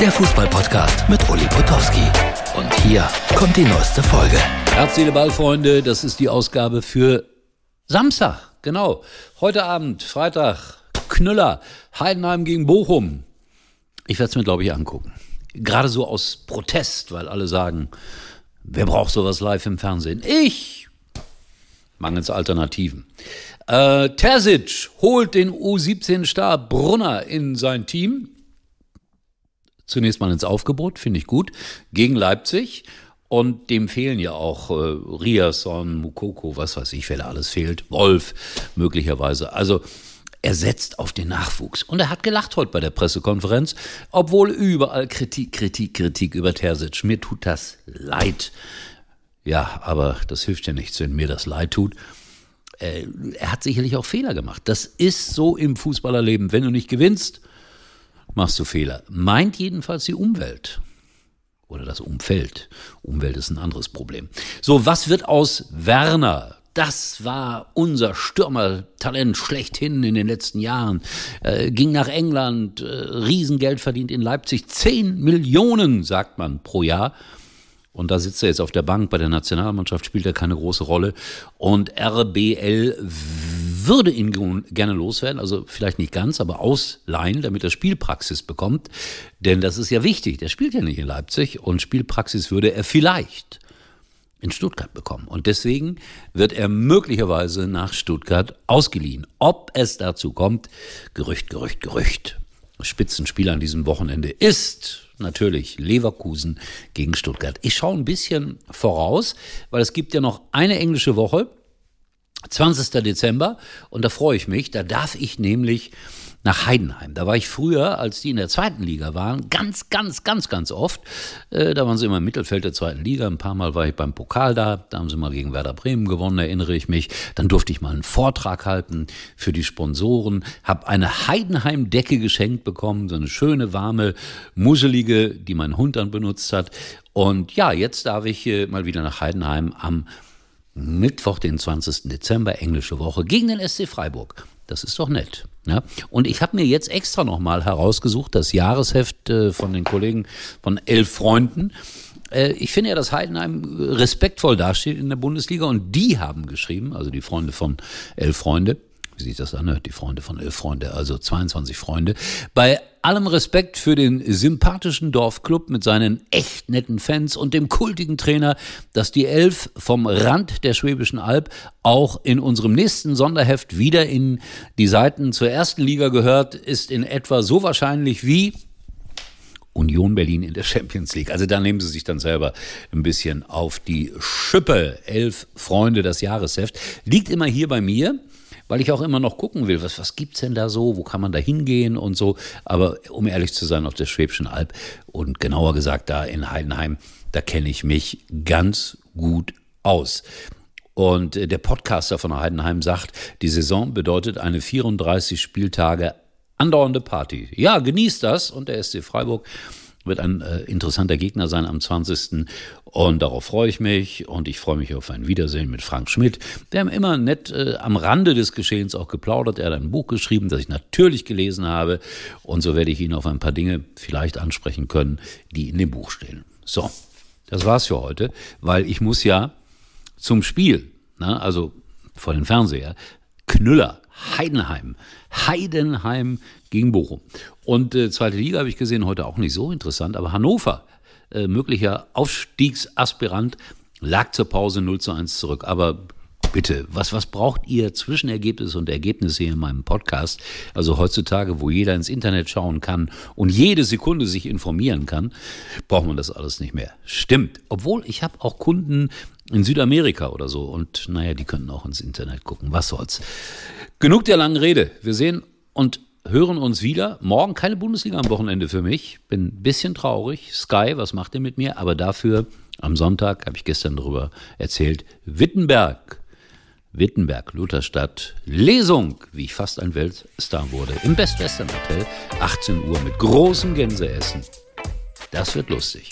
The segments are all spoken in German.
der Fußballpodcast mit Uli Potowski. Und hier kommt die neueste Folge. Herz, Seele, Ball, Freunde, das ist die Ausgabe für Samstag. Genau. Heute Abend, Freitag, Knüller, Heidenheim gegen Bochum. Ich werde es mir, glaube ich, angucken. Gerade so aus Protest, weil alle sagen, wer braucht sowas live im Fernsehen? Ich! Mangels Alternativen. Äh, Terzic holt den U17-Star Brunner in sein Team zunächst mal ins Aufgebot, finde ich gut, gegen Leipzig. Und dem fehlen ja auch äh, Riasson, Mukoko, was weiß ich, wer da alles fehlt, Wolf möglicherweise. Also er setzt auf den Nachwuchs. Und er hat gelacht heute bei der Pressekonferenz, obwohl überall Kritik, Kritik, Kritik über Terzic. Mir tut das leid. Ja, aber das hilft ja nichts, wenn mir das leid tut. Äh, er hat sicherlich auch Fehler gemacht. Das ist so im Fußballerleben. Wenn du nicht gewinnst, machst du Fehler. Meint jedenfalls die Umwelt. Oder das Umfeld. Umwelt ist ein anderes Problem. So, was wird aus Werner? Das war unser Stürmertalent schlechthin in den letzten Jahren. Äh, ging nach England, äh, Riesengeld verdient in Leipzig. Zehn Millionen, sagt man, pro Jahr. Und da sitzt er jetzt auf der Bank bei der Nationalmannschaft, spielt er keine große Rolle. Und RBL würde ihn gerne loswerden, also vielleicht nicht ganz, aber ausleihen, damit er Spielpraxis bekommt. Denn das ist ja wichtig. Der spielt ja nicht in Leipzig und Spielpraxis würde er vielleicht in Stuttgart bekommen. Und deswegen wird er möglicherweise nach Stuttgart ausgeliehen. Ob es dazu kommt, Gerücht, Gerücht, Gerücht. Spitzenspiel an diesem Wochenende ist natürlich Leverkusen gegen Stuttgart. Ich schaue ein bisschen voraus, weil es gibt ja noch eine englische Woche 20. Dezember und da freue ich mich, da darf ich nämlich nach Heidenheim. Da war ich früher, als die in der zweiten Liga waren, ganz, ganz, ganz, ganz oft. Äh, da waren sie immer im Mittelfeld der zweiten Liga. Ein paar Mal war ich beim Pokal da. Da haben sie mal gegen Werder Bremen gewonnen, erinnere ich mich. Dann durfte ich mal einen Vortrag halten für die Sponsoren. Habe eine Heidenheim-Decke geschenkt bekommen, so eine schöne, warme, muschelige, die mein Hund dann benutzt hat. Und ja, jetzt darf ich äh, mal wieder nach Heidenheim am Mittwoch, den 20. Dezember, englische Woche, gegen den SC Freiburg. Das ist doch nett. Ja? Und ich habe mir jetzt extra nochmal herausgesucht, das Jahresheft äh, von den Kollegen von Elf Freunden. Äh, ich finde ja, dass Heidenheim respektvoll dasteht in der Bundesliga und die haben geschrieben, also die Freunde von Elf Freunde, wie sich das anhört, die Freunde von elf Freunde, also 22 Freunde. Bei allem Respekt für den sympathischen Dorfclub mit seinen echt netten Fans und dem kultigen Trainer, dass die Elf vom Rand der Schwäbischen Alb auch in unserem nächsten Sonderheft wieder in die Seiten zur ersten Liga gehört, ist in etwa so wahrscheinlich wie Union Berlin in der Champions League. Also da nehmen sie sich dann selber ein bisschen auf die Schippe. Elf Freunde, das Jahresheft. Liegt immer hier bei mir weil ich auch immer noch gucken will, was, was es denn da so, wo kann man da hingehen und so. Aber um ehrlich zu sein, auf der Schwäbischen Alb und genauer gesagt da in Heidenheim, da kenne ich mich ganz gut aus. Und äh, der Podcaster von Heidenheim sagt, die Saison bedeutet eine 34 Spieltage andauernde Party. Ja, genießt das und der SC Freiburg wird ein äh, interessanter Gegner sein am 20. Und darauf freue ich mich. Und ich freue mich auf ein Wiedersehen mit Frank Schmidt. Wir haben immer nett äh, am Rande des Geschehens auch geplaudert. Er hat ein Buch geschrieben, das ich natürlich gelesen habe. Und so werde ich ihn auf ein paar Dinge vielleicht ansprechen können, die in dem Buch stehen. So, das war's für heute, weil ich muss ja zum Spiel, ne, also vor den Fernseher, Knüller, Heidenheim. Heidenheim gegen Bochum. Und äh, zweite Liga habe ich gesehen, heute auch nicht so interessant, aber Hannover, äh, möglicher Aufstiegsaspirant, lag zur Pause 0 zu 1 zurück. Aber bitte, was, was braucht ihr Zwischenergebnis und Ergebnisse hier in meinem Podcast? Also heutzutage, wo jeder ins Internet schauen kann und jede Sekunde sich informieren kann, braucht man das alles nicht mehr. Stimmt. Obwohl ich habe auch Kunden in Südamerika oder so und naja, die können auch ins Internet gucken. Was soll's? Genug der langen Rede. Wir sehen und hören uns wieder. Morgen keine Bundesliga am Wochenende für mich. Bin ein bisschen traurig. Sky, was macht ihr mit mir? Aber dafür am Sonntag, habe ich gestern darüber erzählt, Wittenberg. Wittenberg, Lutherstadt, Lesung, wie ich fast ein Weltstar wurde, im Best Western Hotel, 18 Uhr mit großem Gänseessen. Das wird lustig.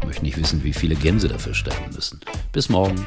Ich möchte nicht wissen, wie viele Gänse dafür sterben müssen. Bis morgen.